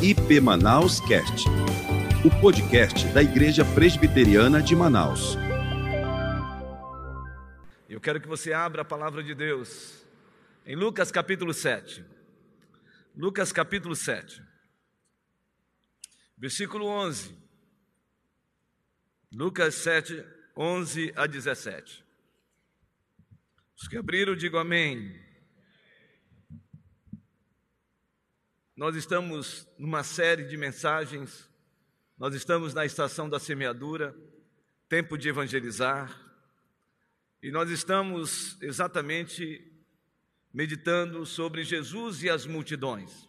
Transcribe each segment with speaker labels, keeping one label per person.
Speaker 1: IP Manaus Cast, o podcast da Igreja Presbiteriana de Manaus.
Speaker 2: Eu quero que você abra a palavra de Deus em Lucas capítulo 7. Lucas capítulo 7, versículo 11. Lucas 7, 11 a 17. Os que abriram, digo amém. Nós estamos numa série de mensagens, nós estamos na estação da semeadura, tempo de evangelizar, e nós estamos exatamente meditando sobre Jesus e as multidões.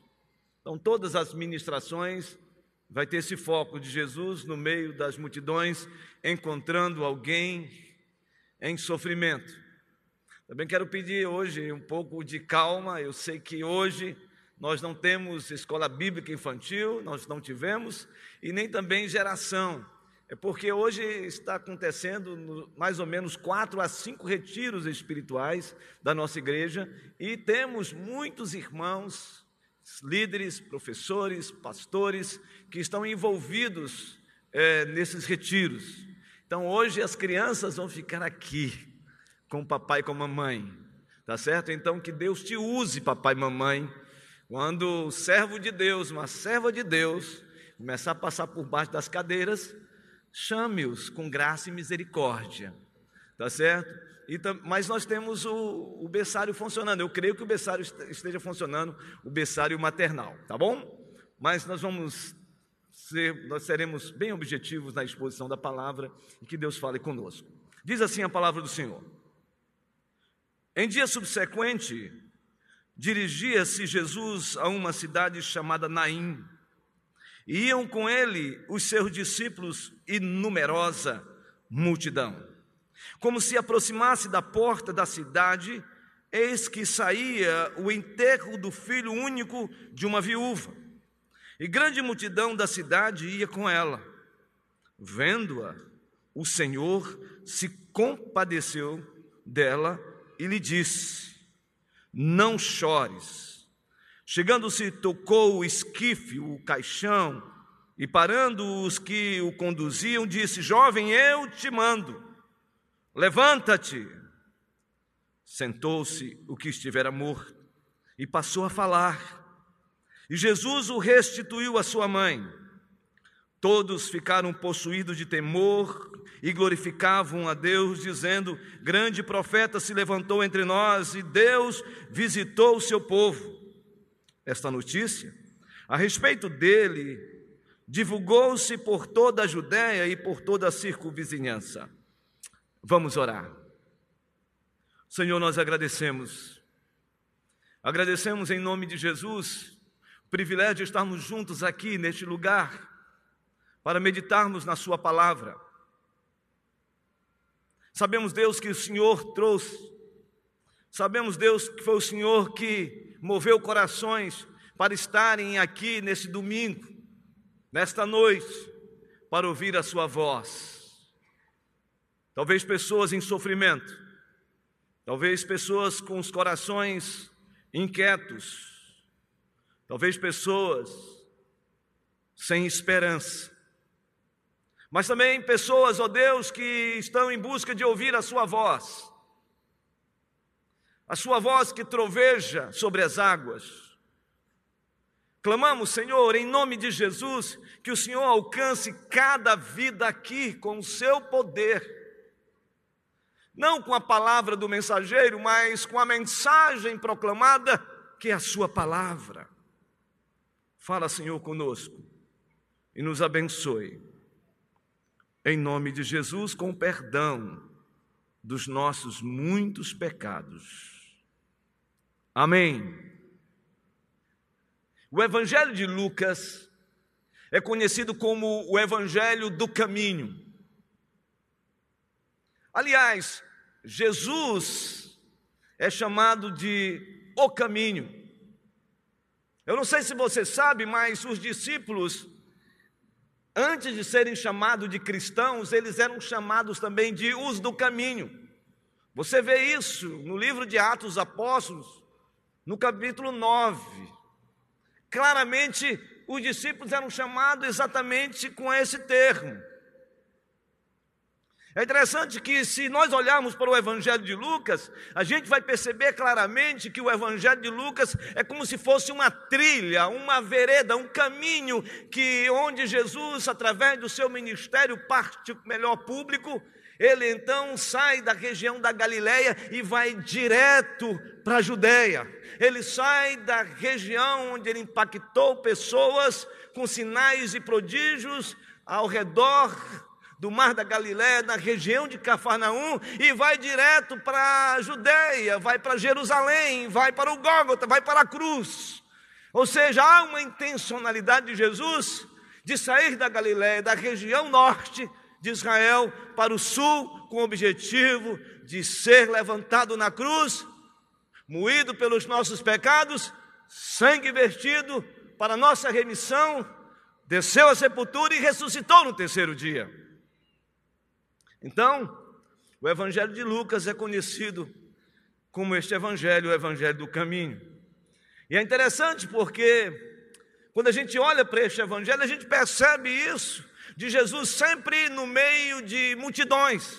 Speaker 2: Então, todas as ministrações vai ter esse foco de Jesus no meio das multidões, encontrando alguém em sofrimento. Também quero pedir hoje um pouco de calma, eu sei que hoje nós não temos escola bíblica infantil, nós não tivemos, e nem também geração. É porque hoje está acontecendo mais ou menos quatro a cinco retiros espirituais da nossa igreja e temos muitos irmãos, líderes, professores, pastores que estão envolvidos é, nesses retiros. Então hoje as crianças vão ficar aqui com o papai e com a mamãe, tá certo? Então que Deus te use, papai e mamãe quando o servo de Deus, uma serva de Deus, começar a passar por baixo das cadeiras, chame-os com graça e misericórdia. Tá certo? E, mas nós temos o, o berçário funcionando. Eu creio que o berçário esteja funcionando, o berçário maternal, tá bom? Mas nós vamos ser, nós seremos bem objetivos na exposição da palavra e que Deus fale conosco. Diz assim a palavra do Senhor. Em dia subsequente, dirigia-se Jesus a uma cidade chamada Naim. E iam com ele os seus discípulos e numerosa multidão. Como se aproximasse da porta da cidade, eis que saía o enterro do filho único de uma viúva. E grande multidão da cidade ia com ela. Vendo-a, o Senhor se compadeceu dela e lhe disse: não chores. Chegando-se, tocou o esquife, o caixão, e parando os que o conduziam, disse: Jovem, eu te mando, levanta-te. Sentou-se o que estivera morto e passou a falar. E Jesus o restituiu à sua mãe. Todos ficaram possuídos de temor e glorificavam a Deus, dizendo: Grande profeta se levantou entre nós e Deus visitou o seu povo. Esta notícia, a respeito dele, divulgou-se por toda a Judéia e por toda a circunvizinhança. Vamos orar. Senhor, nós agradecemos. Agradecemos em nome de Jesus o privilégio de estarmos juntos aqui neste lugar para meditarmos na Sua palavra. Sabemos, Deus, que o Senhor trouxe, sabemos, Deus, que foi o Senhor que moveu corações para estarem aqui nesse domingo, nesta noite, para ouvir a Sua voz. Talvez pessoas em sofrimento, talvez pessoas com os corações inquietos, talvez pessoas sem esperança. Mas também pessoas, ó Deus, que estão em busca de ouvir a Sua voz, a Sua voz que troveja sobre as águas. Clamamos, Senhor, em nome de Jesus, que o Senhor alcance cada vida aqui com o seu poder. Não com a palavra do mensageiro, mas com a mensagem proclamada, que é a Sua palavra. Fala, Senhor, conosco e nos abençoe em nome de Jesus, com perdão dos nossos muitos pecados. Amém. O Evangelho de Lucas é conhecido como o Evangelho do caminho. Aliás, Jesus é chamado de o caminho. Eu não sei se você sabe, mas os discípulos Antes de serem chamados de cristãos, eles eram chamados também de os do caminho. Você vê isso no livro de Atos dos Apóstolos, no capítulo 9. Claramente, os discípulos eram chamados exatamente com esse termo. É interessante que, se nós olharmos para o Evangelho de Lucas, a gente vai perceber claramente que o Evangelho de Lucas é como se fosse uma trilha, uma vereda, um caminho que onde Jesus, através do seu ministério, parte melhor público, ele então sai da região da Galileia e vai direto para a Judéia. Ele sai da região onde ele impactou pessoas com sinais e prodígios ao redor do Mar da Galiléia, na região de Cafarnaum, e vai direto para a Judéia, vai para Jerusalém, vai para o Gólgota, vai para a cruz. Ou seja, há uma intencionalidade de Jesus de sair da Galiléia, da região norte de Israel, para o sul, com o objetivo de ser levantado na cruz, moído pelos nossos pecados, sangue vertido para nossa remissão, desceu à sepultura e ressuscitou no terceiro dia. Então, o Evangelho de Lucas é conhecido como este Evangelho, o Evangelho do caminho. E é interessante porque, quando a gente olha para este Evangelho, a gente percebe isso, de Jesus sempre no meio de multidões.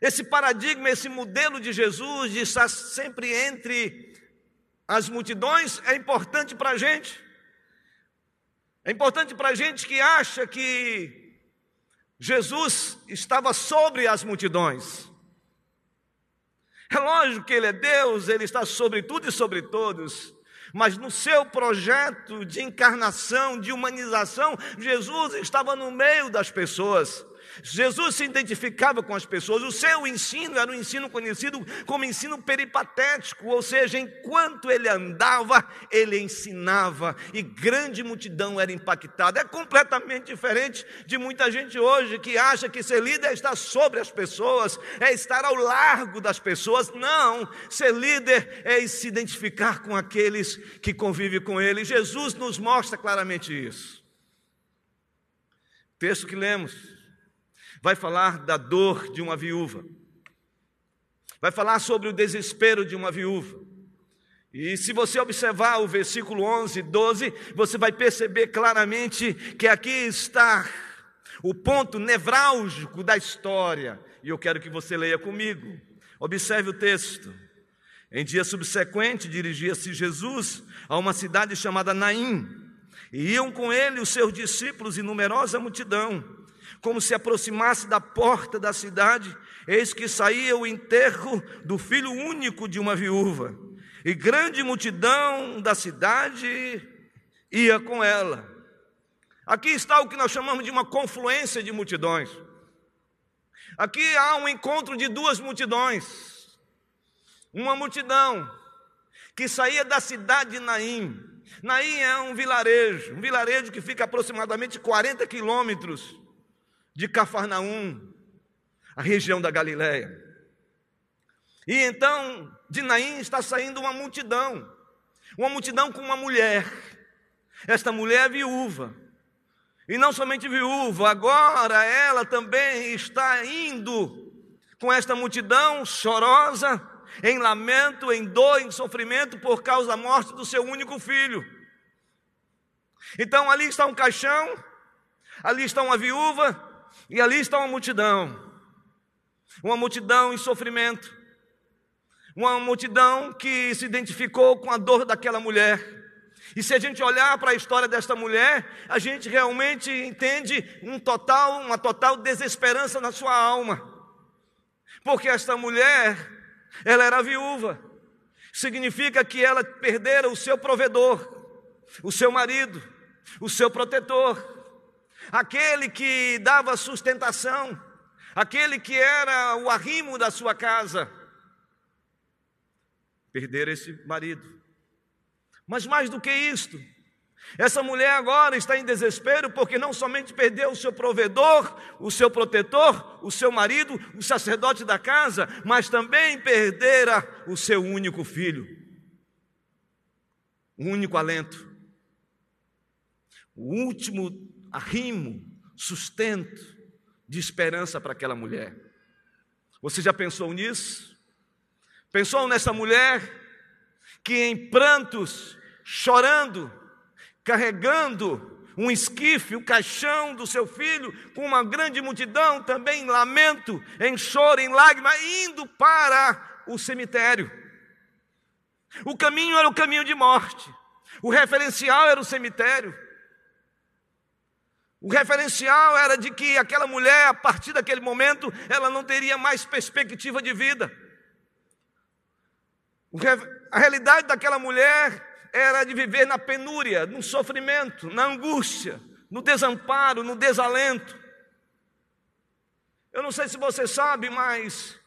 Speaker 2: Esse paradigma, esse modelo de Jesus de estar sempre entre as multidões é importante para a gente. É importante para a gente que acha que Jesus estava sobre as multidões. É lógico que Ele é Deus, Ele está sobre tudo e sobre todos. Mas no seu projeto de encarnação, de humanização, Jesus estava no meio das pessoas. Jesus se identificava com as pessoas, o seu ensino era um ensino conhecido como ensino peripatético, ou seja, enquanto ele andava, ele ensinava e grande multidão era impactada. É completamente diferente de muita gente hoje que acha que ser líder é estar sobre as pessoas, é estar ao largo das pessoas. Não, ser líder é se identificar com aqueles que convivem com ele. Jesus nos mostra claramente isso. Texto que lemos vai falar da dor de uma viúva, vai falar sobre o desespero de uma viúva. E se você observar o versículo 11, 12, você vai perceber claramente que aqui está o ponto nevrálgico da história. E eu quero que você leia comigo. Observe o texto. Em dia subsequente, dirigia-se Jesus a uma cidade chamada Naim, e iam com ele os seus discípulos e numerosa multidão como se aproximasse da porta da cidade, eis que saía o enterro do filho único de uma viúva, e grande multidão da cidade ia com ela. Aqui está o que nós chamamos de uma confluência de multidões. Aqui há um encontro de duas multidões. Uma multidão que saía da cidade de Naim. Naim é um vilarejo, um vilarejo que fica aproximadamente 40 quilômetros de Cafarnaum, a região da Galiléia. E então, de Naim está saindo uma multidão, uma multidão com uma mulher. Esta mulher é viúva. E não somente viúva, agora ela também está indo com esta multidão chorosa, em lamento, em dor, em sofrimento por causa da morte do seu único filho. Então ali está um caixão, ali está uma viúva, e ali está uma multidão, uma multidão em sofrimento, uma multidão que se identificou com a dor daquela mulher. E se a gente olhar para a história desta mulher, a gente realmente entende um total, uma total desesperança na sua alma. Porque esta mulher, ela era viúva. Significa que ela perdera o seu provedor, o seu marido, o seu protetor aquele que dava sustentação, aquele que era o arrimo da sua casa, perder esse marido. Mas mais do que isto, essa mulher agora está em desespero porque não somente perdeu o seu provedor, o seu protetor, o seu marido, o sacerdote da casa, mas também perdera o seu único filho, o único alento, o último arrimo, sustento de esperança para aquela mulher. Você já pensou nisso? Pensou nessa mulher que em prantos, chorando, carregando um esquife, o caixão do seu filho, com uma grande multidão, também em lamento, em choro, em lágrima, indo para o cemitério. O caminho era o caminho de morte, o referencial era o cemitério. O referencial era de que aquela mulher, a partir daquele momento, ela não teria mais perspectiva de vida. A realidade daquela mulher era de viver na penúria, no sofrimento, na angústia, no desamparo, no desalento. Eu não sei se você sabe, mas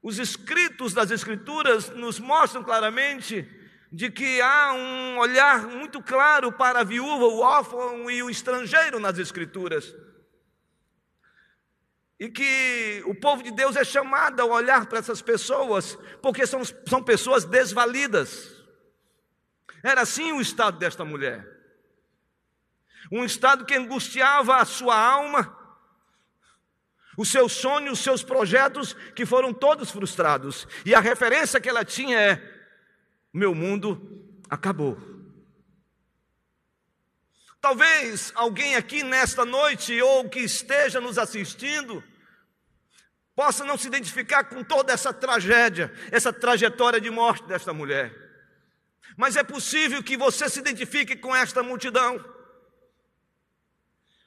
Speaker 2: os escritos das Escrituras nos mostram claramente de que há um olhar muito claro para a viúva, o órfão e o estrangeiro nas Escrituras. E que o povo de Deus é chamado a olhar para essas pessoas, porque são, são pessoas desvalidas. Era assim o estado desta mulher. Um estado que angustiava a sua alma, os seus sonhos, os seus projetos, que foram todos frustrados. E a referência que ela tinha é: meu mundo acabou. Talvez alguém aqui nesta noite, ou que esteja nos assistindo, possa não se identificar com toda essa tragédia, essa trajetória de morte desta mulher. Mas é possível que você se identifique com esta multidão.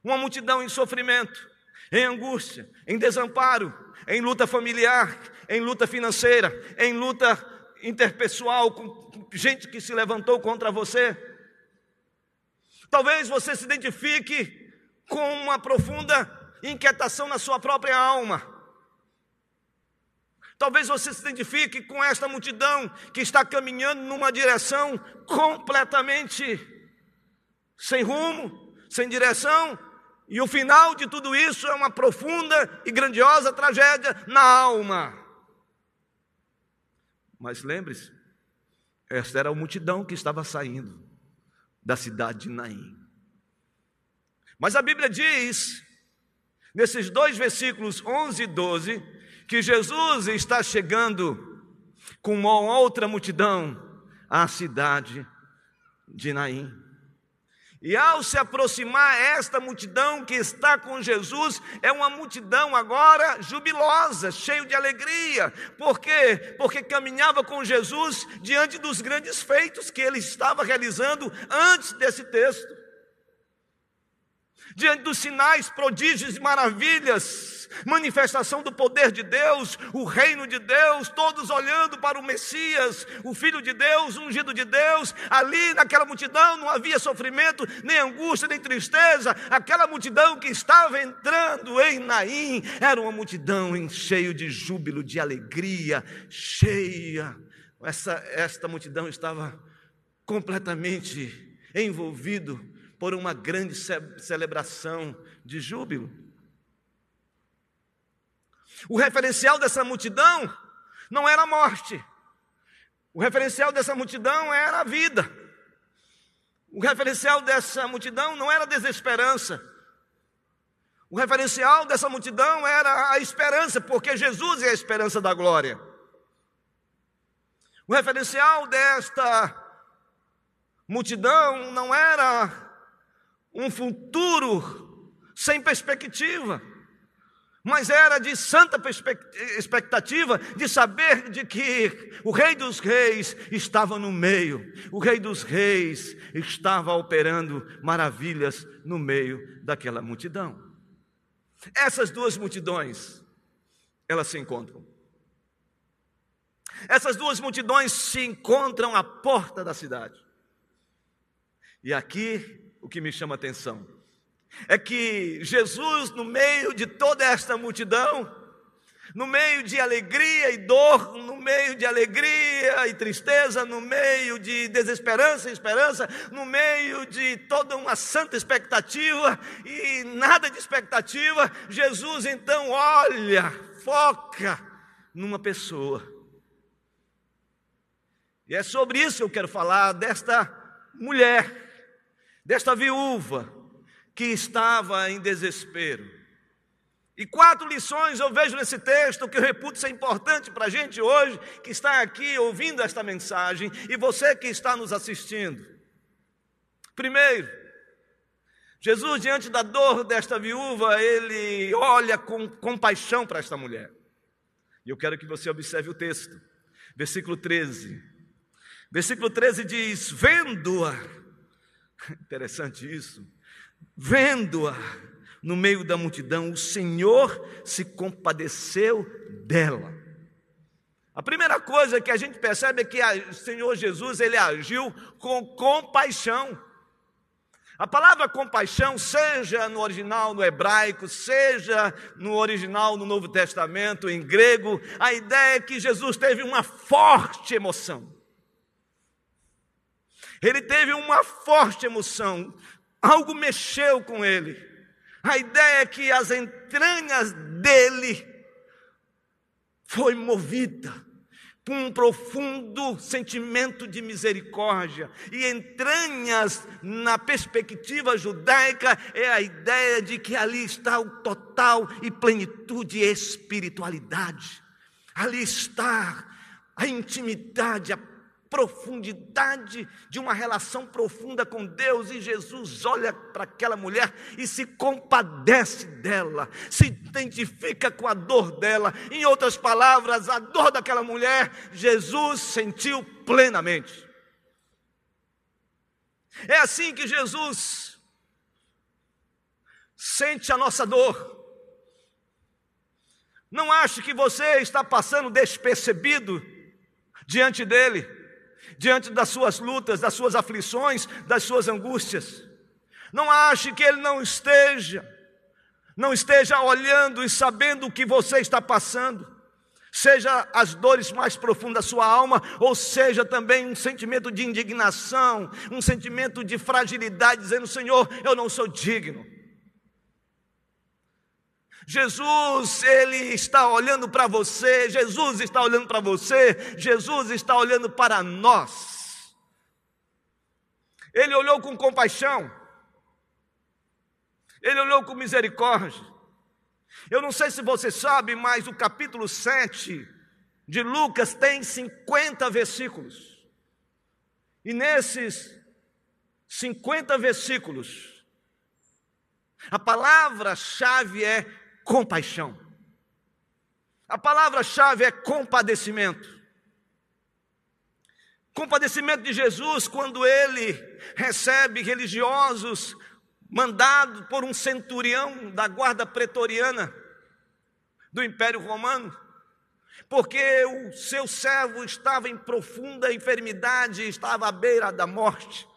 Speaker 2: Uma multidão em sofrimento, em angústia, em desamparo, em luta familiar, em luta financeira, em luta interpessoal com gente que se levantou contra você. Talvez você se identifique com uma profunda inquietação na sua própria alma. Talvez você se identifique com esta multidão que está caminhando numa direção completamente sem rumo, sem direção, e o final de tudo isso é uma profunda e grandiosa tragédia na alma. Mas lembre-se, esta era a multidão que estava saindo da cidade de Naim. Mas a Bíblia diz, nesses dois versículos 11 e 12, que Jesus está chegando com uma outra multidão à cidade de Naim. E ao se aproximar esta multidão que está com Jesus, é uma multidão agora jubilosa, cheio de alegria. Por quê? Porque caminhava com Jesus diante dos grandes feitos que ele estava realizando antes desse texto. Diante dos sinais, prodígios e maravilhas manifestação do poder de Deus, o reino de Deus, todos olhando para o Messias, o Filho de Deus, ungido de Deus. Ali naquela multidão não havia sofrimento, nem angústia, nem tristeza. Aquela multidão que estava entrando em Naim era uma multidão em cheio de júbilo, de alegria, cheia. Essa, esta multidão estava completamente envolvido por uma grande celebração de júbilo. O referencial dessa multidão não era a morte. O referencial dessa multidão era a vida. O referencial dessa multidão não era a desesperança. O referencial dessa multidão era a esperança, porque Jesus é a esperança da glória. O referencial desta multidão não era um futuro sem perspectiva mas era de santa expectativa de saber de que o Rei dos Reis estava no meio, o Rei dos Reis estava operando maravilhas no meio daquela multidão. Essas duas multidões, elas se encontram. Essas duas multidões se encontram à porta da cidade. E aqui o que me chama a atenção é que Jesus, no meio de toda esta multidão, no meio de alegria e dor, no meio de alegria e tristeza, no meio de desesperança e esperança, no meio de toda uma santa expectativa e nada de expectativa, Jesus então olha, foca numa pessoa. E é sobre isso que eu quero falar, desta mulher, desta viúva, que estava em desespero. E quatro lições eu vejo nesse texto que eu reputo ser importante para a gente hoje, que está aqui ouvindo esta mensagem, e você que está nos assistindo. Primeiro, Jesus, diante da dor desta viúva, ele olha com compaixão para esta mulher. E eu quero que você observe o texto, versículo 13. Versículo 13 diz: Vendo-a, interessante isso, vendo-a no meio da multidão, o Senhor se compadeceu dela. A primeira coisa que a gente percebe é que o Senhor Jesus ele agiu com compaixão. A palavra compaixão, seja no original no hebraico, seja no original no Novo Testamento, em grego, a ideia é que Jesus teve uma forte emoção. Ele teve uma forte emoção, algo mexeu com ele. A ideia é que as entranhas dele foi movida com um profundo sentimento de misericórdia. E entranhas na perspectiva judaica é a ideia de que ali está o total e plenitude e espiritualidade. Ali está a intimidade, a profundidade de uma relação profunda com Deus, e Jesus olha para aquela mulher e se compadece dela, se identifica com a dor dela. Em outras palavras, a dor daquela mulher, Jesus sentiu plenamente. É assim que Jesus sente a nossa dor. Não ache que você está passando despercebido diante dele diante das suas lutas, das suas aflições, das suas angústias. Não ache que ele não esteja, não esteja olhando e sabendo o que você está passando. Seja as dores mais profundas da sua alma, ou seja também um sentimento de indignação, um sentimento de fragilidade, dizendo: Senhor, eu não sou digno. Jesus, ele está olhando para você, Jesus está olhando para você, Jesus está olhando para nós. Ele olhou com compaixão, ele olhou com misericórdia. Eu não sei se você sabe, mas o capítulo 7 de Lucas tem 50 versículos. E nesses 50 versículos, a palavra-chave é compaixão. A palavra-chave é compadecimento. Compadecimento de Jesus quando ele recebe religiosos mandado por um centurião da guarda pretoriana do Império Romano, porque o seu servo estava em profunda enfermidade, estava à beira da morte.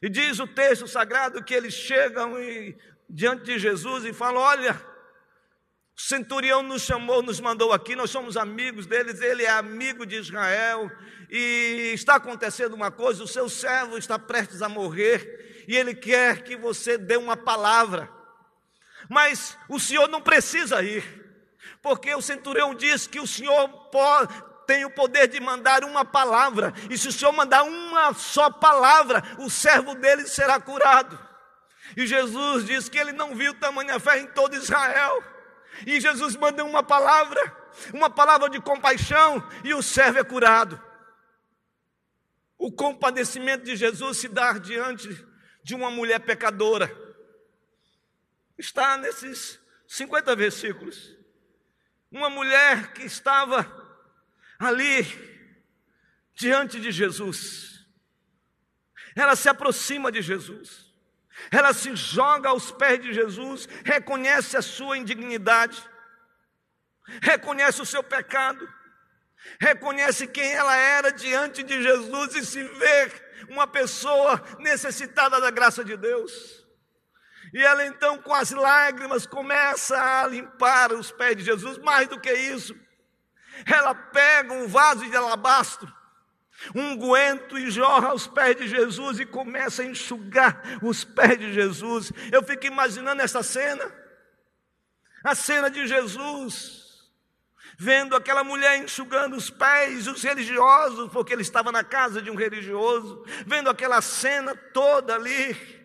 Speaker 2: E diz o texto sagrado que eles chegam e, diante de Jesus e falam: Olha, o centurião nos chamou, nos mandou aqui, nós somos amigos deles, ele é amigo de Israel, e está acontecendo uma coisa: o seu servo está prestes a morrer, e ele quer que você dê uma palavra. Mas o senhor não precisa ir, porque o centurião diz que o senhor pode, tem o poder de mandar uma palavra, e se o senhor mandar uma só palavra, o servo dele será curado. E Jesus diz que ele não viu tamanha fé em todo Israel. E Jesus manda uma palavra, uma palavra de compaixão, e o servo é curado. O compadecimento de Jesus se dá diante de uma mulher pecadora. Está nesses 50 versículos. Uma mulher que estava ali diante de Jesus. Ela se aproxima de Jesus. Ela se joga aos pés de Jesus, reconhece a sua indignidade, reconhece o seu pecado, reconhece quem ela era diante de Jesus e se vê uma pessoa necessitada da graça de Deus. E ela então, com as lágrimas, começa a limpar os pés de Jesus, mais do que isso, ela pega um vaso de alabastro unguento e jorra aos pés de Jesus e começa a enxugar os pés de Jesus. Eu fico imaginando essa cena, a cena de Jesus, vendo aquela mulher enxugando os pés dos religiosos, porque ele estava na casa de um religioso, vendo aquela cena toda ali.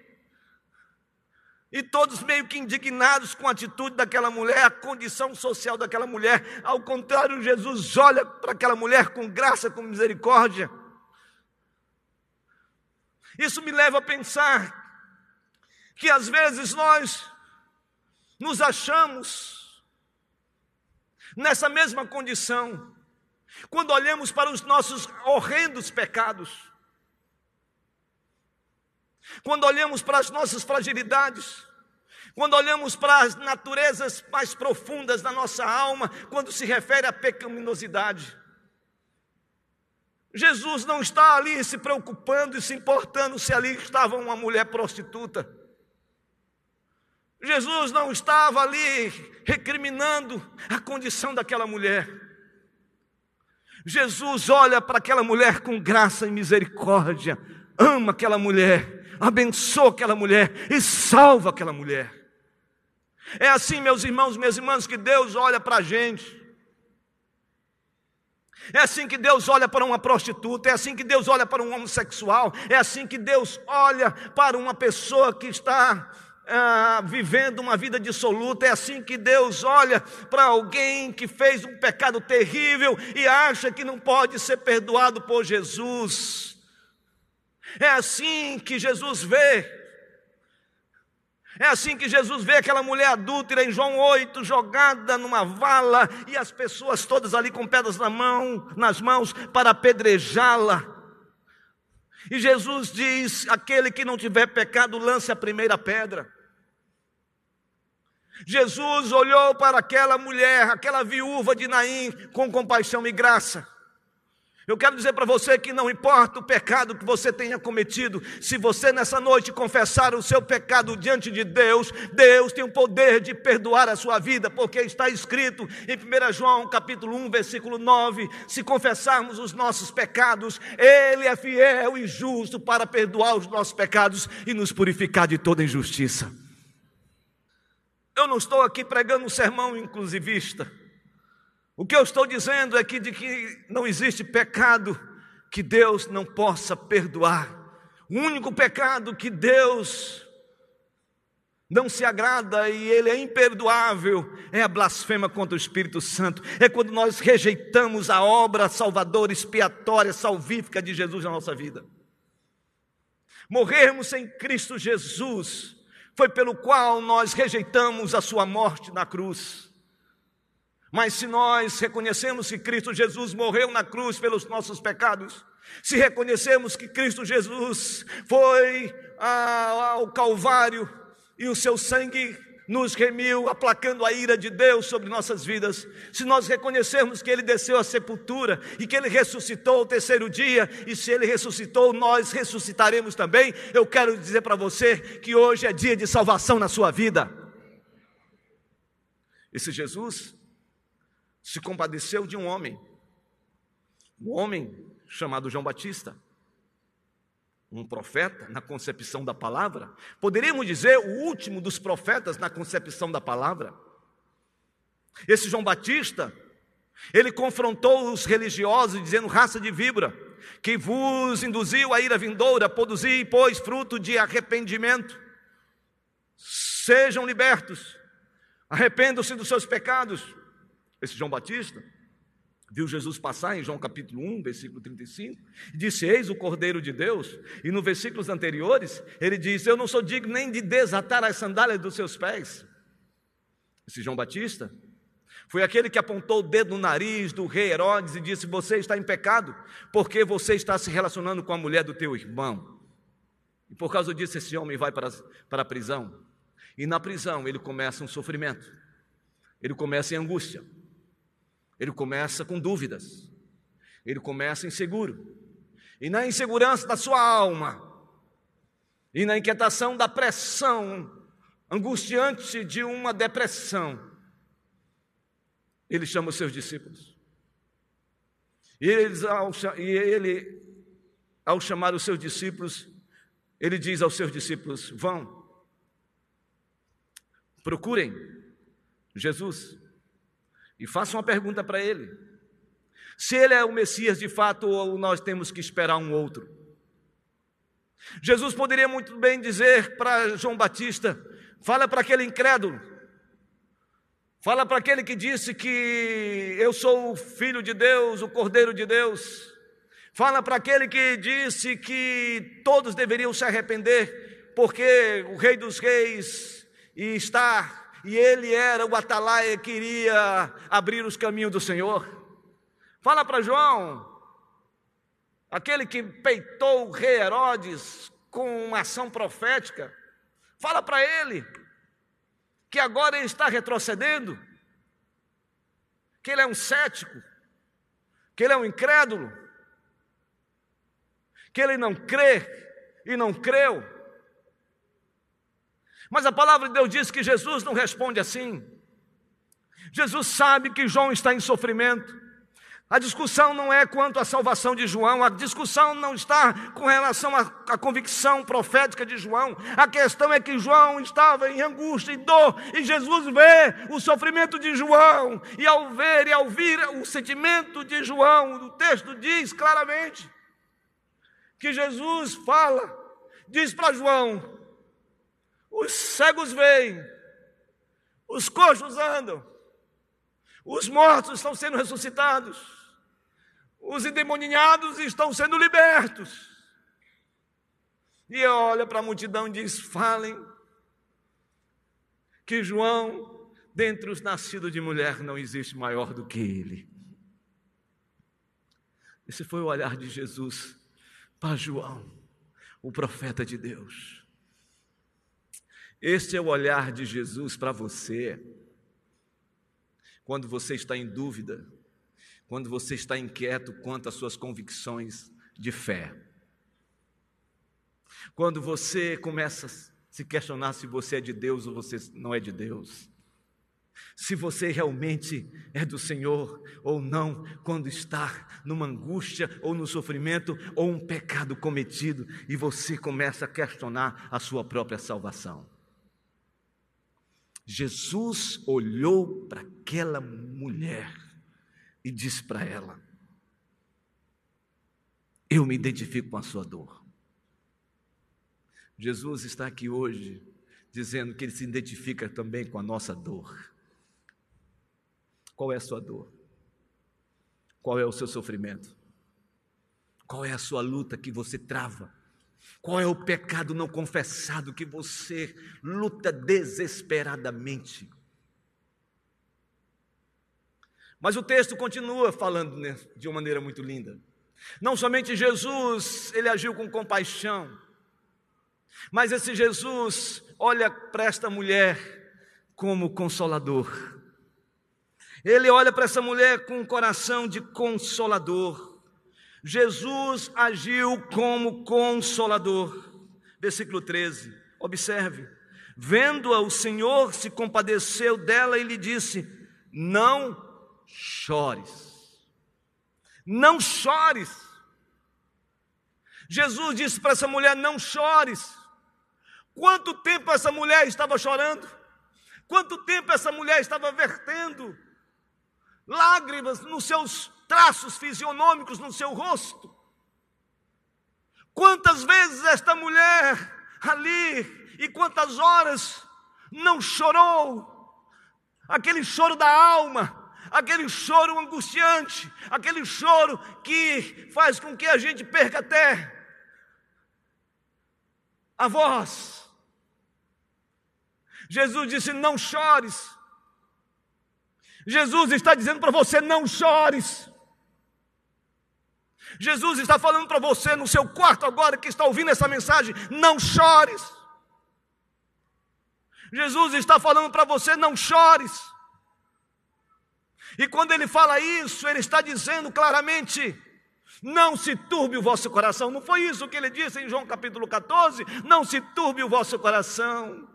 Speaker 2: E todos meio que indignados com a atitude daquela mulher, a condição social daquela mulher. Ao contrário, Jesus olha para aquela mulher com graça, com misericórdia. Isso me leva a pensar que às vezes nós nos achamos nessa mesma condição, quando olhamos para os nossos horrendos pecados, quando olhamos para as nossas fragilidades, quando olhamos para as naturezas mais profundas da nossa alma, quando se refere à pecaminosidade. Jesus não está ali se preocupando e se importando se ali estava uma mulher prostituta. Jesus não estava ali recriminando a condição daquela mulher. Jesus olha para aquela mulher com graça e misericórdia, ama aquela mulher, abençoa aquela mulher e salva aquela mulher. É assim, meus irmãos, minhas irmãs, que Deus olha para a gente. É assim que Deus olha para uma prostituta, é assim que Deus olha para um homossexual, é assim que Deus olha para uma pessoa que está ah, vivendo uma vida dissoluta, é assim que Deus olha para alguém que fez um pecado terrível e acha que não pode ser perdoado por Jesus. É assim que Jesus vê é assim que Jesus vê aquela mulher adúltera em João 8, jogada numa vala, e as pessoas todas ali com pedras na mão, nas mãos para apedrejá-la. E Jesus diz: aquele que não tiver pecado, lance a primeira pedra. Jesus olhou para aquela mulher, aquela viúva de Naim, com compaixão e graça. Eu quero dizer para você que não importa o pecado que você tenha cometido, se você nessa noite confessar o seu pecado diante de Deus, Deus tem o poder de perdoar a sua vida, porque está escrito em 1 João capítulo 1, versículo 9: se confessarmos os nossos pecados, Ele é fiel e justo para perdoar os nossos pecados e nos purificar de toda injustiça. Eu não estou aqui pregando um sermão inclusivista. O que eu estou dizendo é que de que não existe pecado que Deus não possa perdoar. O único pecado que Deus não se agrada e ele é imperdoável é a blasfema contra o Espírito Santo. É quando nós rejeitamos a obra salvadora, expiatória, salvífica de Jesus na nossa vida. Morrermos sem Cristo Jesus foi pelo qual nós rejeitamos a sua morte na cruz. Mas se nós reconhecemos que Cristo Jesus morreu na cruz pelos nossos pecados, se reconhecemos que Cristo Jesus foi ao Calvário e o seu sangue nos remiu, aplacando a ira de Deus sobre nossas vidas, se nós reconhecermos que Ele desceu à sepultura e que Ele ressuscitou o terceiro dia, e se Ele ressuscitou, nós ressuscitaremos também, eu quero dizer para você que hoje é dia de salvação na sua vida. Esse Jesus se compadeceu de um homem, um homem chamado João Batista, um profeta na concepção da palavra, poderíamos dizer o último dos profetas na concepção da palavra. Esse João Batista, ele confrontou os religiosos, dizendo: raça de víbora, que vos induziu a ira vindoura, produzi, pois, fruto de arrependimento. Sejam libertos, arrependam-se dos seus pecados, esse João Batista, viu Jesus passar em João capítulo 1, versículo 35, e disse: Eis o Cordeiro de Deus. E no versículos anteriores, ele diz: Eu não sou digno nem de desatar as sandálias dos seus pés. Esse João Batista foi aquele que apontou o dedo no nariz do rei Herodes e disse: Você está em pecado, porque você está se relacionando com a mulher do teu irmão. E por causa disso, esse homem vai para, para a prisão. E na prisão ele começa um sofrimento, ele começa em angústia. Ele começa com dúvidas, ele começa inseguro, e na insegurança da sua alma, e na inquietação da pressão angustiante de uma depressão, ele chama os seus discípulos. E, eles, ao, e ele, ao chamar os seus discípulos, ele diz aos seus discípulos: Vão, procurem Jesus e faço uma pergunta para ele: se ele é o Messias de fato ou nós temos que esperar um outro? Jesus poderia muito bem dizer para João Batista: fala para aquele incrédulo, fala para aquele que disse que eu sou o filho de Deus, o cordeiro de Deus. Fala para aquele que disse que todos deveriam se arrepender, porque o Rei dos Reis está, e ele era o atalaia que iria abrir os caminhos do Senhor. Fala para João, aquele que peitou o rei Herodes com uma ação profética. Fala para ele que agora ele está retrocedendo, que ele é um cético, que ele é um incrédulo que ele não crê e não creu. Mas a palavra de Deus diz que Jesus não responde assim. Jesus sabe que João está em sofrimento. A discussão não é quanto à salvação de João, a discussão não está com relação à, à, convicção profética de João. A questão é que João estava em angústia e dor, e Jesus vê o sofrimento de João, e ao ver e ao ouvir o sentimento de João, o texto diz claramente que Jesus fala, diz para João: os cegos veem, os coxos andam, os mortos estão sendo ressuscitados, os endemoniados estão sendo libertos. E olha para a multidão e diz: falem que João, dentre os nascidos de mulher, não existe maior do que ele. Esse foi o olhar de Jesus para João, o profeta de Deus. Este é o olhar de Jesus para você. Quando você está em dúvida, quando você está inquieto quanto às suas convicções de fé. Quando você começa a se questionar se você é de Deus ou você não é de Deus se você realmente é do Senhor ou não, quando está numa angústia ou no sofrimento ou um pecado cometido e você começa a questionar a sua própria salvação. Jesus olhou para aquela mulher e disse para ela: Eu me identifico com a sua dor. Jesus está aqui hoje dizendo que ele se identifica também com a nossa dor. Qual é a sua dor? Qual é o seu sofrimento? Qual é a sua luta que você trava? Qual é o pecado não confessado que você luta desesperadamente? Mas o texto continua falando né, de uma maneira muito linda. Não somente Jesus, ele agiu com compaixão, mas esse Jesus olha para esta mulher como consolador. Ele olha para essa mulher com um coração de consolador. Jesus agiu como consolador. Versículo 13, observe. Vendo-a, o Senhor se compadeceu dela e lhe disse: Não chores. Não chores. Jesus disse para essa mulher: Não chores. Quanto tempo essa mulher estava chorando? Quanto tempo essa mulher estava vertendo lágrimas nos seus traços fisionômicos, no seu rosto. Quantas vezes esta mulher ali e quantas horas não chorou, aquele choro da alma, aquele choro angustiante, aquele choro que faz com que a gente perca até a voz. Jesus disse: Não chores. Jesus está dizendo para você: não chores. Jesus está falando para você no seu quarto agora que está ouvindo essa mensagem: não chores. Jesus está falando para você: não chores. E quando ele fala isso, ele está dizendo claramente: não se turbe o vosso coração. Não foi isso que ele disse em João capítulo 14? Não se turbe o vosso coração.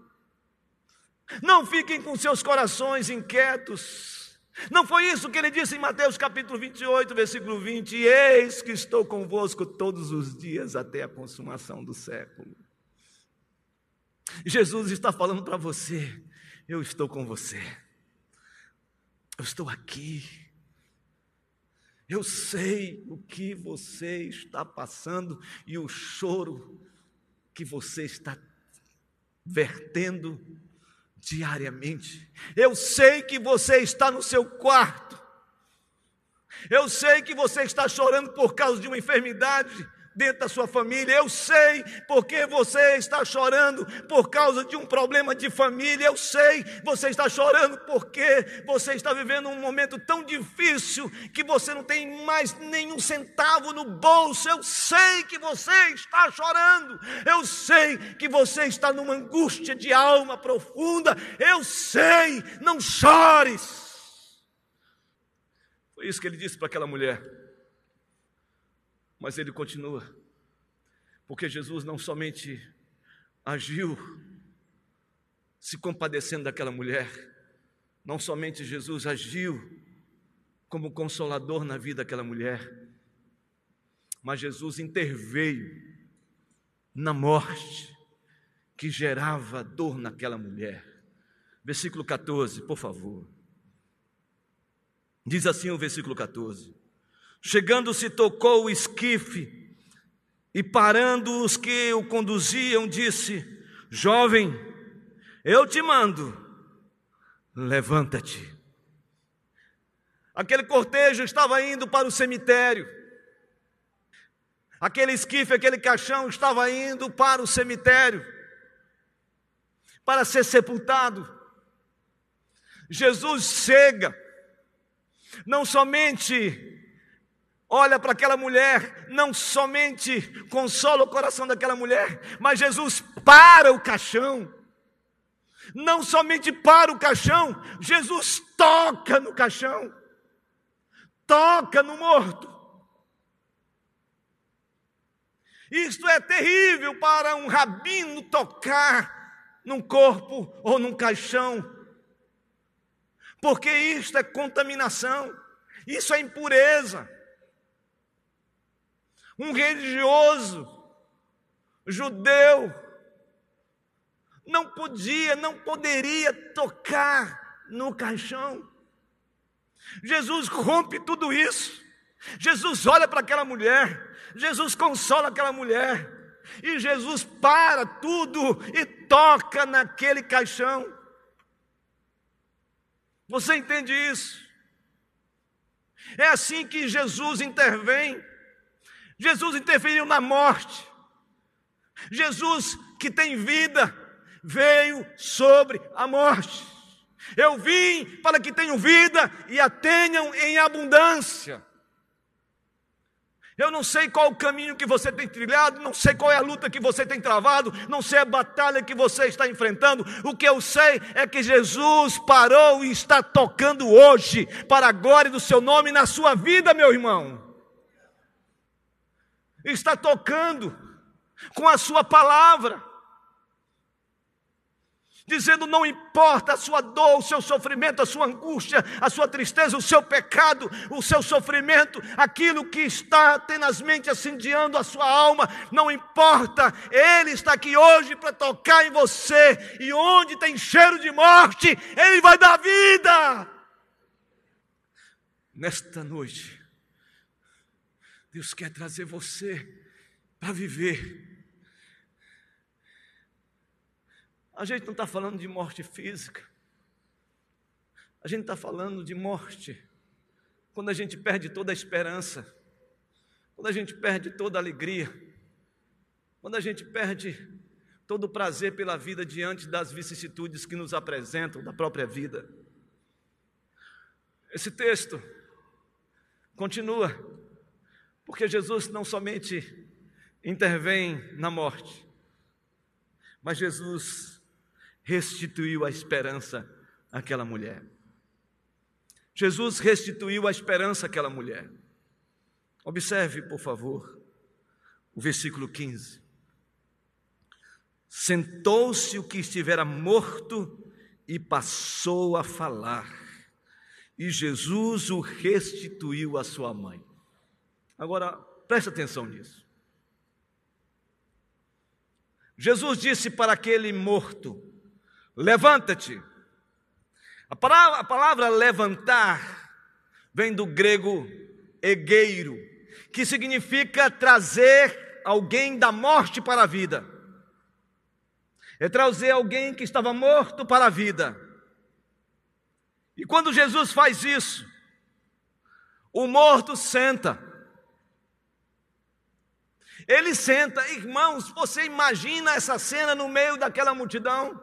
Speaker 2: Não fiquem com seus corações inquietos. Não foi isso que ele disse em Mateus capítulo 28, versículo 20: Eis que estou convosco todos os dias até a consumação do século. Jesus está falando para você: Eu estou com você, eu estou aqui, eu sei o que você está passando e o choro que você está vertendo diariamente. Eu sei que você está no seu quarto. Eu sei que você está chorando por causa de uma enfermidade dentro da sua família. Eu sei porque você está chorando por causa de um problema de família. Eu sei, você está chorando porque você está vivendo um momento tão difícil que você não tem mais nenhum centavo no bolso. Eu sei que você está chorando. Eu sei que você está numa angústia de alma profunda. Eu sei, não chores. Foi isso que ele disse para aquela mulher. Mas ele continua, porque Jesus não somente agiu se compadecendo daquela mulher, não somente Jesus agiu como consolador na vida daquela mulher, mas Jesus interveio na morte que gerava dor naquela mulher. Versículo 14, por favor. Diz assim o versículo 14: Chegando-se, tocou o esquife e, parando os que o conduziam, disse: Jovem, eu te mando, levanta-te. Aquele cortejo estava indo para o cemitério. Aquele esquife, aquele caixão estava indo para o cemitério para ser sepultado. Jesus chega, não somente olha para aquela mulher, não somente consola o coração daquela mulher, mas Jesus para o caixão. Não somente para o caixão, Jesus toca no caixão, toca no morto. Isto é terrível para um rabino tocar num corpo ou num caixão, porque isto é contaminação, isso é impureza. Um religioso judeu não podia, não poderia tocar no caixão. Jesus rompe tudo isso. Jesus olha para aquela mulher, Jesus consola aquela mulher, e Jesus para tudo e toca naquele caixão. Você entende isso? É assim que Jesus intervém. Jesus interferiu na morte. Jesus, que tem vida, veio sobre a morte. Eu vim para que tenham vida e a tenham em abundância. Eu não sei qual o caminho que você tem trilhado, não sei qual é a luta que você tem travado, não sei a batalha que você está enfrentando. O que eu sei é que Jesus parou e está tocando hoje, para a glória do seu nome na sua vida, meu irmão está tocando com a sua palavra, dizendo: não importa a sua dor, o seu sofrimento, a sua angústia, a sua tristeza, o seu pecado, o seu sofrimento, aquilo que está tenazmente acendiando a sua alma, não importa, Ele está aqui hoje para tocar em você, e onde tem cheiro de morte, Ele vai dar vida. Nesta noite, Deus quer trazer você para viver. A gente não está falando de morte física, a gente está falando de morte quando a gente perde toda a esperança, quando a gente perde toda a alegria, quando a gente perde todo o prazer pela vida diante das vicissitudes que nos apresentam da própria vida. Esse texto continua porque Jesus não somente intervém na morte, mas Jesus restituiu a esperança àquela mulher. Jesus restituiu a esperança àquela mulher. Observe, por favor, o versículo 15. Sentou-se o que estivera morto e passou a falar, e Jesus o restituiu à sua mãe. Agora, preste atenção nisso. Jesus disse para aquele morto: Levanta-te. A palavra, a palavra levantar vem do grego egueiro, que significa trazer alguém da morte para a vida. É trazer alguém que estava morto para a vida. E quando Jesus faz isso, O morto senta. Ele senta, irmãos, você imagina essa cena no meio daquela multidão?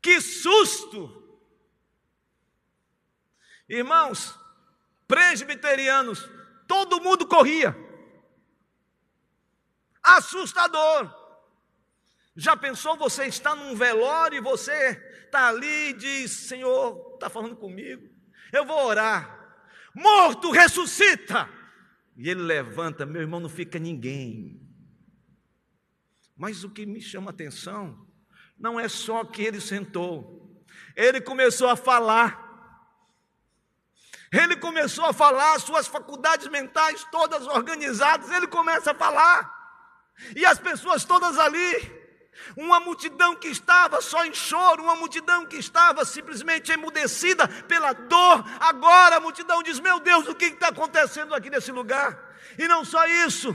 Speaker 2: Que susto! Irmãos, presbiterianos, todo mundo corria. Assustador. Já pensou você está num velório e você está ali e diz: Senhor, está falando comigo, eu vou orar. Morto ressuscita. E ele levanta, meu irmão, não fica ninguém. Mas o que me chama a atenção não é só que ele sentou, ele começou a falar. Ele começou a falar, suas faculdades mentais todas organizadas, ele começa a falar. E as pessoas todas ali, uma multidão que estava só em choro, uma multidão que estava simplesmente emudecida pela dor. Agora a multidão diz: Meu Deus, o que está acontecendo aqui nesse lugar? E não só isso,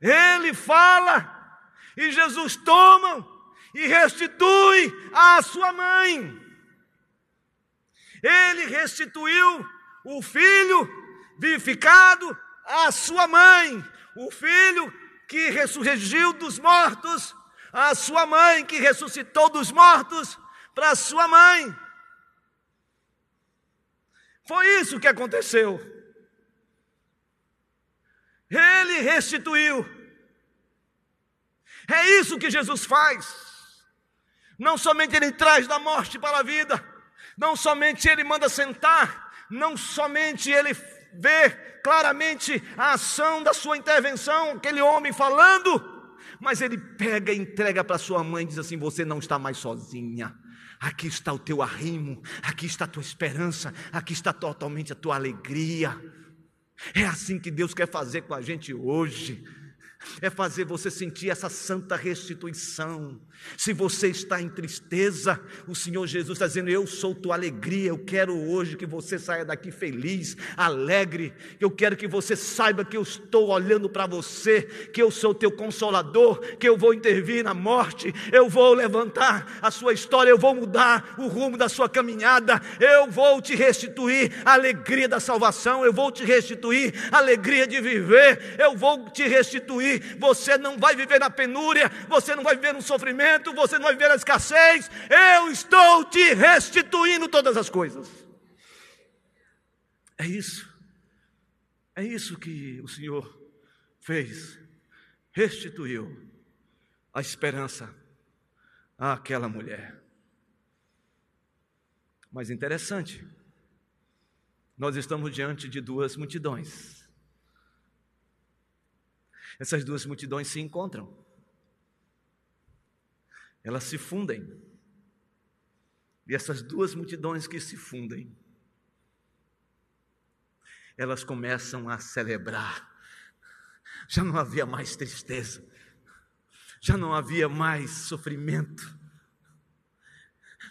Speaker 2: ele fala, e Jesus toma e restitui a sua mãe. Ele restituiu o filho vivificado à sua mãe, o filho que ressurgiu dos mortos a sua mãe que ressuscitou dos mortos para a sua mãe. Foi isso que aconteceu. Ele restituiu. É isso que Jesus faz. Não somente ele traz da morte para a vida, não somente ele manda sentar, não somente ele vê claramente a ação da sua intervenção, aquele homem falando, mas ele pega e entrega para sua mãe e diz assim: Você não está mais sozinha. Aqui está o teu arrimo, aqui está a tua esperança, aqui está totalmente a tua alegria. É assim que Deus quer fazer com a gente hoje é fazer você sentir essa santa restituição. Se você está em tristeza, o Senhor Jesus está dizendo: Eu sou tua alegria. Eu quero hoje que você saia daqui feliz, alegre. Eu quero que você saiba que eu estou olhando para você, que eu sou teu consolador, que eu vou intervir na morte, eu vou levantar a sua história, eu vou mudar o rumo da sua caminhada, eu vou te restituir a alegria da salvação, eu vou te restituir a alegria de viver, eu vou te restituir você não vai viver na penúria, você não vai viver no sofrimento, você não vai viver na escassez. Eu estou te restituindo todas as coisas. É isso. É isso que o Senhor fez. Restituiu a esperança àquela mulher. Mas interessante, nós estamos diante de duas multidões essas duas multidões se encontram. Elas se fundem. E essas duas multidões que se fundem, elas começam a celebrar. Já não havia mais tristeza, já não havia mais sofrimento.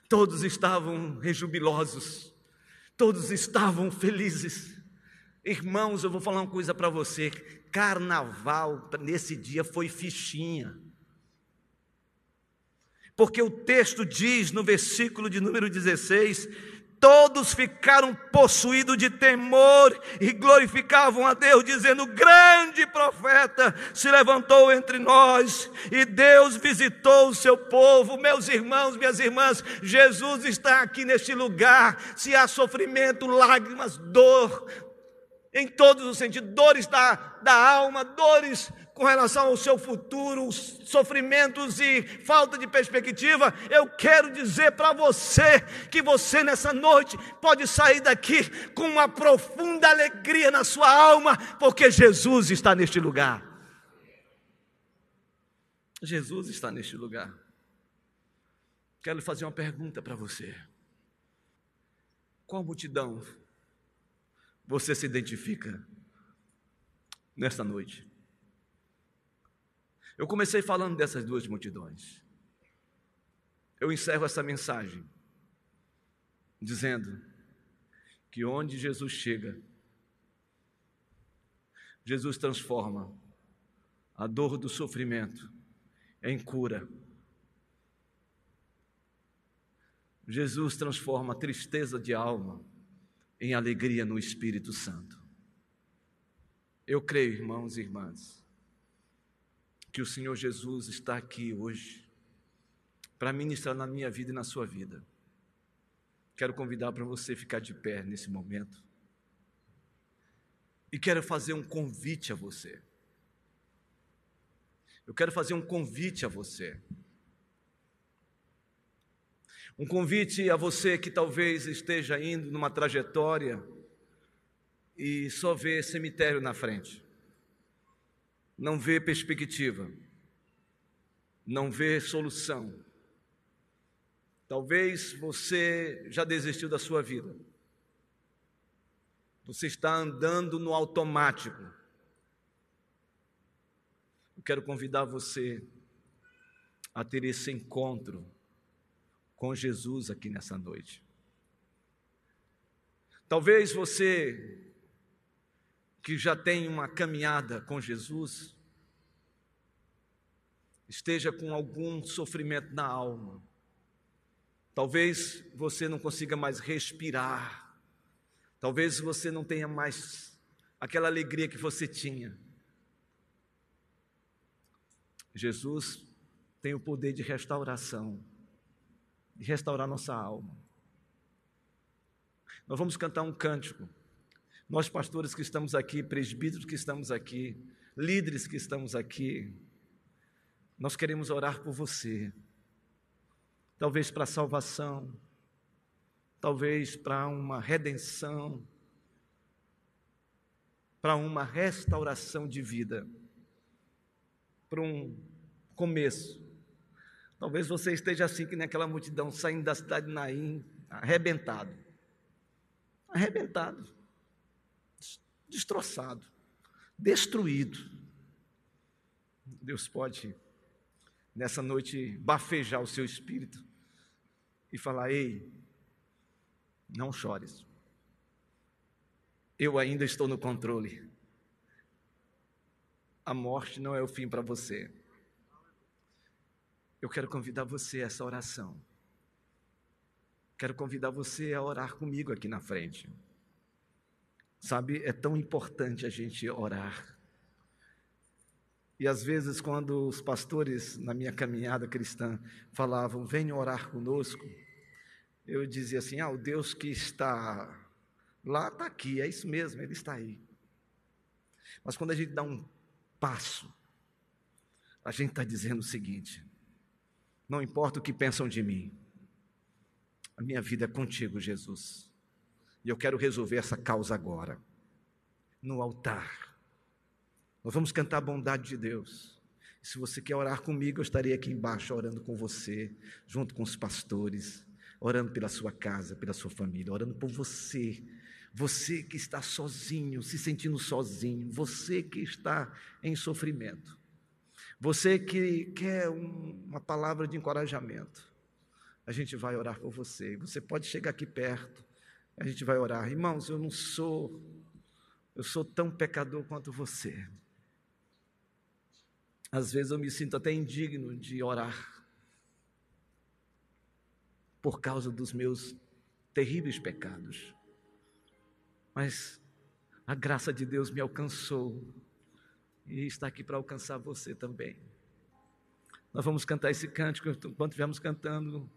Speaker 2: Todos estavam rejubilosos, todos estavam felizes. Irmãos, eu vou falar uma coisa para você: carnaval nesse dia foi fichinha. Porque o texto diz no versículo de número 16: todos ficaram possuídos de temor e glorificavam a Deus, dizendo: Grande profeta se levantou entre nós e Deus visitou o seu povo. Meus irmãos, minhas irmãs, Jesus está aqui neste lugar. Se há sofrimento, lágrimas, dor, em todos os sentidos, dores da, da alma, dores com relação ao seu futuro, sofrimentos e falta de perspectiva, eu quero dizer para você que você nessa noite pode sair daqui com uma profunda alegria na sua alma, porque Jesus está neste lugar. Jesus está neste lugar. Quero fazer uma pergunta para você. Qual multidão você se identifica nesta noite? Eu comecei falando dessas duas multidões. Eu encerro essa mensagem dizendo que onde Jesus chega, Jesus transforma a dor do sofrimento em cura. Jesus transforma a tristeza de alma em alegria no Espírito Santo. Eu creio, irmãos e irmãs, que o Senhor Jesus está aqui hoje para ministrar na minha vida e na sua vida. Quero convidar para você ficar de pé nesse momento. E quero fazer um convite a você. Eu quero fazer um convite a você. Um convite a você que talvez esteja indo numa trajetória e só vê cemitério na frente, não vê perspectiva, não vê solução. Talvez você já desistiu da sua vida. Você está andando no automático. Eu quero convidar você a ter esse encontro com Jesus aqui nessa noite. Talvez você que já tem uma caminhada com Jesus esteja com algum sofrimento na alma. Talvez você não consiga mais respirar. Talvez você não tenha mais aquela alegria que você tinha. Jesus tem o poder de restauração de restaurar nossa alma. Nós vamos cantar um cântico. Nós, pastores que estamos aqui, presbíteros que estamos aqui, líderes que estamos aqui, nós queremos orar por você. Talvez para salvação, talvez para uma redenção, para uma restauração de vida, para um começo Talvez você esteja assim que naquela multidão saindo da cidade de Naim, arrebentado. Arrebentado. Destroçado. Destruído. Deus pode, nessa noite, bafejar o seu espírito e falar: Ei, não chores. Eu ainda estou no controle. A morte não é o fim para você. Eu quero convidar você a essa oração. Quero convidar você a orar comigo aqui na frente. Sabe, é tão importante a gente orar. E às vezes, quando os pastores, na minha caminhada cristã, falavam, venham orar conosco, eu dizia assim: ah, o Deus que está lá está aqui, é isso mesmo, ele está aí. Mas quando a gente dá um passo, a gente está dizendo o seguinte: não importa o que pensam de mim. A minha vida é contigo, Jesus. E eu quero resolver essa causa agora. No altar. Nós vamos cantar a bondade de Deus. Se você quer orar comigo, eu estarei aqui embaixo orando com você, junto com os pastores, orando pela sua casa, pela sua família, orando por você. Você que está sozinho, se sentindo sozinho, você que está em sofrimento. Você que quer uma palavra de encorajamento, a gente vai orar por você. Você pode chegar aqui perto, a gente vai orar. Irmãos, eu não sou, eu sou tão pecador quanto você. Às vezes eu me sinto até indigno de orar por causa dos meus terríveis pecados. Mas a graça de Deus me alcançou e está aqui para alcançar você também. Nós vamos cantar esse cântico enquanto estivermos cantando.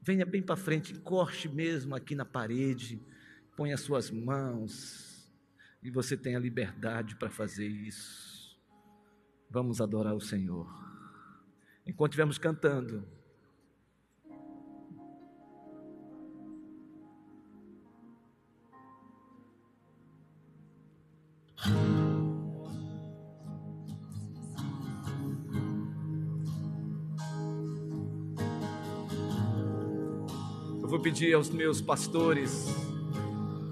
Speaker 2: Venha bem para frente, encoste mesmo aqui na parede, ponha as suas mãos e você tem a liberdade para fazer isso. Vamos adorar o Senhor. Enquanto estivermos cantando, pedir aos meus pastores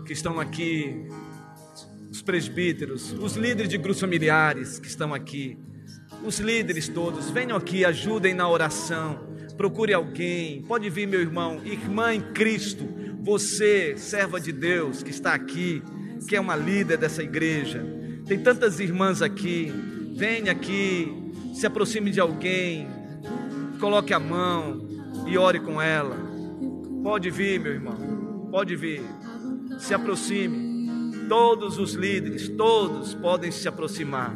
Speaker 2: que estão aqui, os presbíteros, os líderes de grupos familiares que estão aqui, os líderes todos, venham aqui, ajudem na oração. Procure alguém, pode vir, meu irmão, irmã em Cristo, você, serva de Deus, que está aqui, que é uma líder dessa igreja. Tem tantas irmãs aqui, venha aqui, se aproxime de alguém, coloque a mão e ore com ela. Pode vir, meu irmão. Pode vir.
Speaker 3: se aproxime. Todos os líderes, todos podem se aproximar.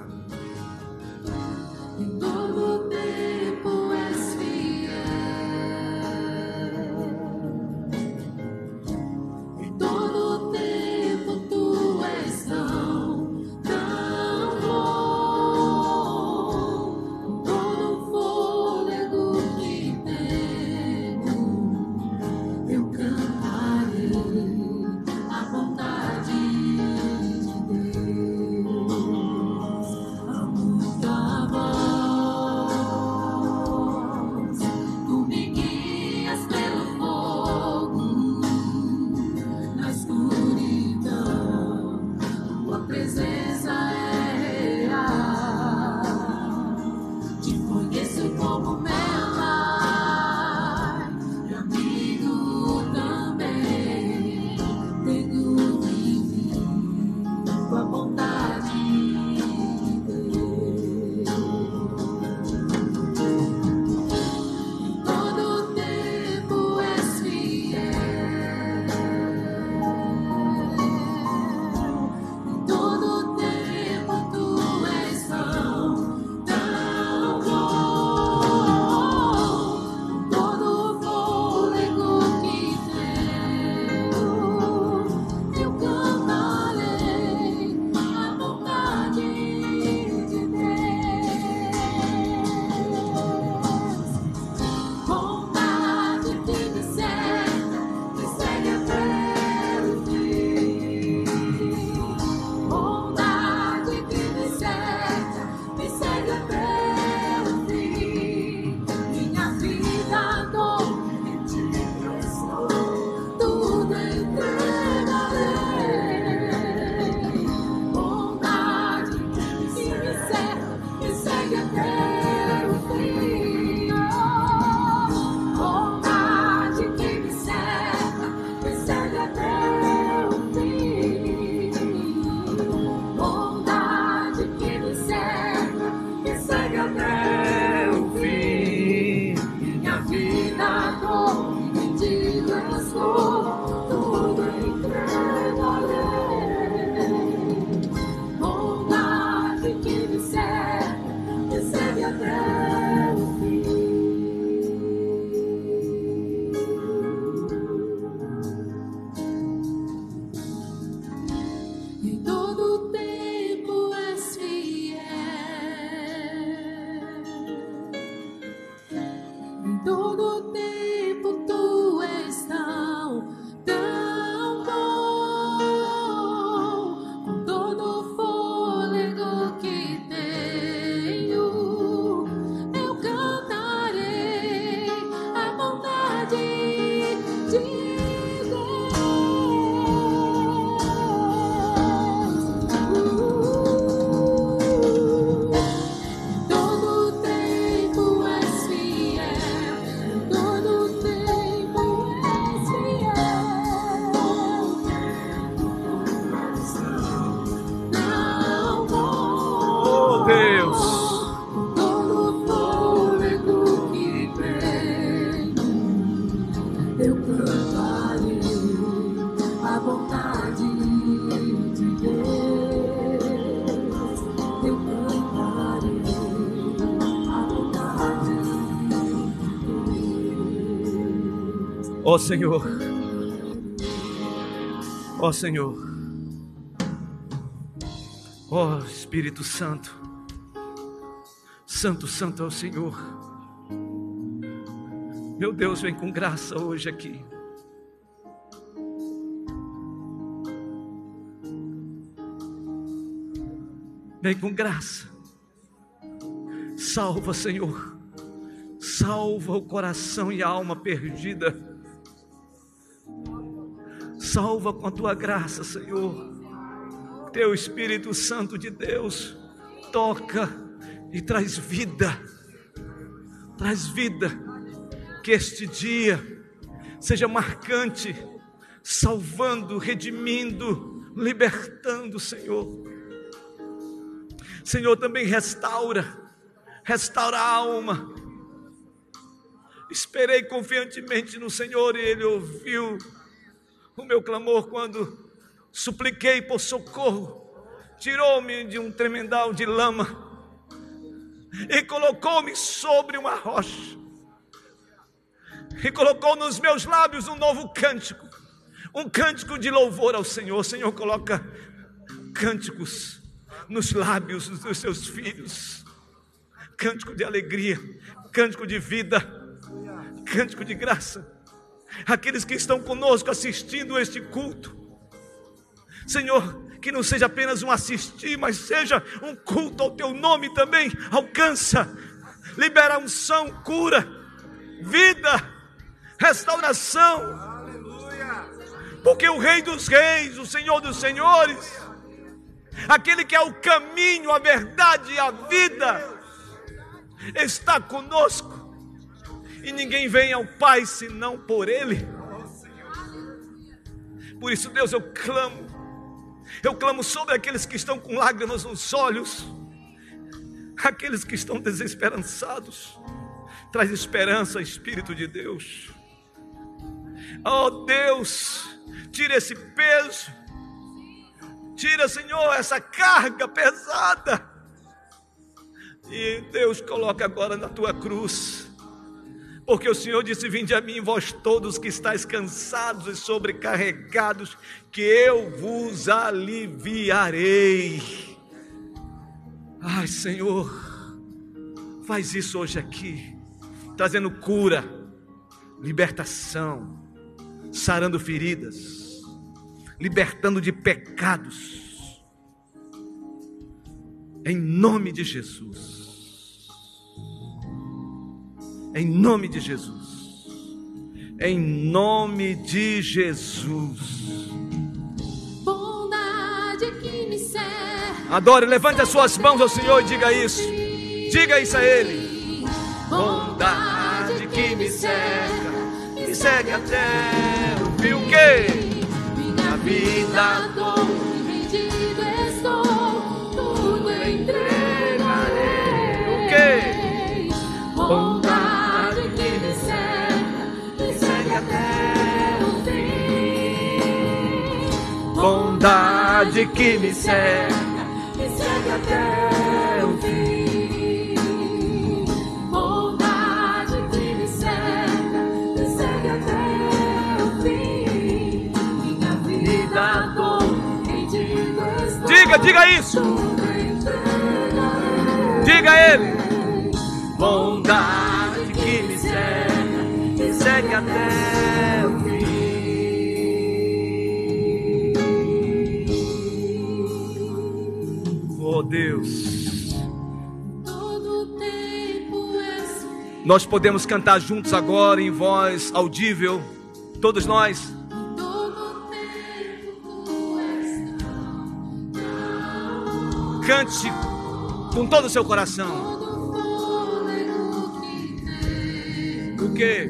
Speaker 3: Ó oh, Senhor, ó oh, Senhor, ó oh, Espírito Santo, Santo, Santo é o Senhor. Meu Deus, vem com graça hoje aqui. Vem com graça. Salva, Senhor. Salva o coração e a alma perdida Salva com a tua graça, Senhor. Teu Espírito Santo de Deus toca e traz vida. Traz vida. Que este dia seja marcante, salvando, redimindo, libertando, Senhor. Senhor, também restaura, restaura a alma. Esperei confiantemente no Senhor e Ele ouviu o meu clamor quando
Speaker 2: supliquei por socorro, tirou-me de um tremendal de lama e colocou-me sobre uma rocha. E colocou nos meus lábios um novo cântico, um cântico de louvor ao Senhor. Senhor coloca cânticos nos lábios dos seus filhos, cântico de alegria, cântico de vida, cântico de graça. Aqueles que estão conosco assistindo este culto, Senhor, que não seja apenas um assistir, mas seja um culto ao teu nome também. Alcança, libera unção, cura, vida, restauração. Porque o Rei dos Reis, o Senhor dos Senhores, aquele que é o caminho, a verdade e a vida, está conosco. E ninguém vem ao Pai senão por Ele. Por isso, Deus, eu clamo eu clamo sobre aqueles que estão com lágrimas nos olhos, aqueles que estão desesperançados. Traz esperança, Espírito de Deus. Oh Deus, tira esse peso, tira, Senhor, essa carga pesada. E Deus, coloca agora na tua cruz porque o Senhor disse: Vinde a mim, vós todos que estáis cansados e sobrecarregados, que eu vos aliviarei. Ai, Senhor, faz isso hoje aqui, trazendo cura, libertação, sarando feridas, libertando de pecados, em nome de Jesus. Em nome de Jesus. Em nome de Jesus.
Speaker 3: Bondade que me cerca.
Speaker 2: Adore, levante as suas mãos ao Senhor e diga isso. Diga isso a Ele. Bondade que me cerca, me segue até o fim. O quê?
Speaker 3: Minha vida dou, rendido estou, tudo entregarei. Que me cerca. me segue até o fim.
Speaker 2: Bondade que me
Speaker 3: segue até o fim. Minha vida rendido estou.
Speaker 2: Diga, diga isso. Diga Ele. Nós podemos cantar juntos agora em voz audível, todos nós. Cante com todo o seu coração. O que?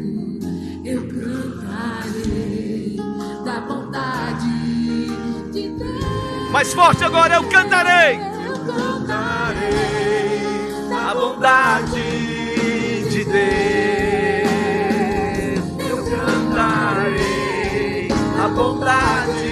Speaker 3: Eu cantarei da bondade de Deus.
Speaker 2: Mais forte agora eu cantarei.
Speaker 3: Eu cantarei
Speaker 2: a bondade Eu cantarei a bondade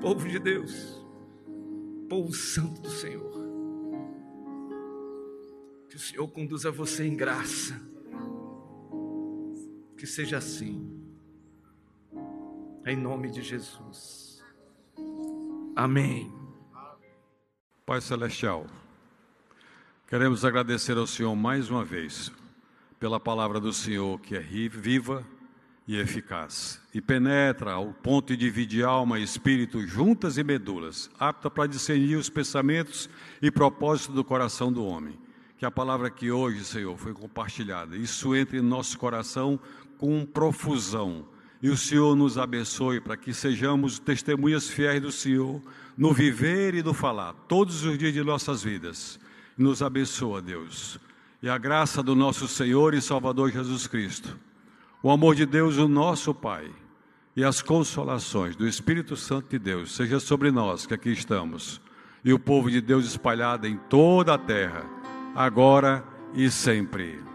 Speaker 2: Povo de Deus, povo santo do Senhor, que o Senhor conduza você em graça, que seja assim, em nome de Jesus. Amém.
Speaker 4: Pai Celestial, queremos agradecer ao Senhor mais uma vez pela palavra do Senhor que é viva e eficaz e penetra ao ponto de dividir alma e espírito juntas e medulas, apta para discernir os pensamentos e propósitos do coração do homem. Que a palavra que hoje, Senhor, foi compartilhada, isso entre em nosso coração com profusão e o Senhor nos abençoe para que sejamos testemunhas fiéis do Senhor no viver e no falar, todos os dias de nossas vidas. Nos abençoa, Deus. E a graça do nosso Senhor e Salvador Jesus Cristo, o amor de Deus, o nosso Pai, e as consolações do Espírito Santo de Deus, seja sobre nós que aqui estamos, e o povo de Deus espalhado em toda a terra, agora e sempre.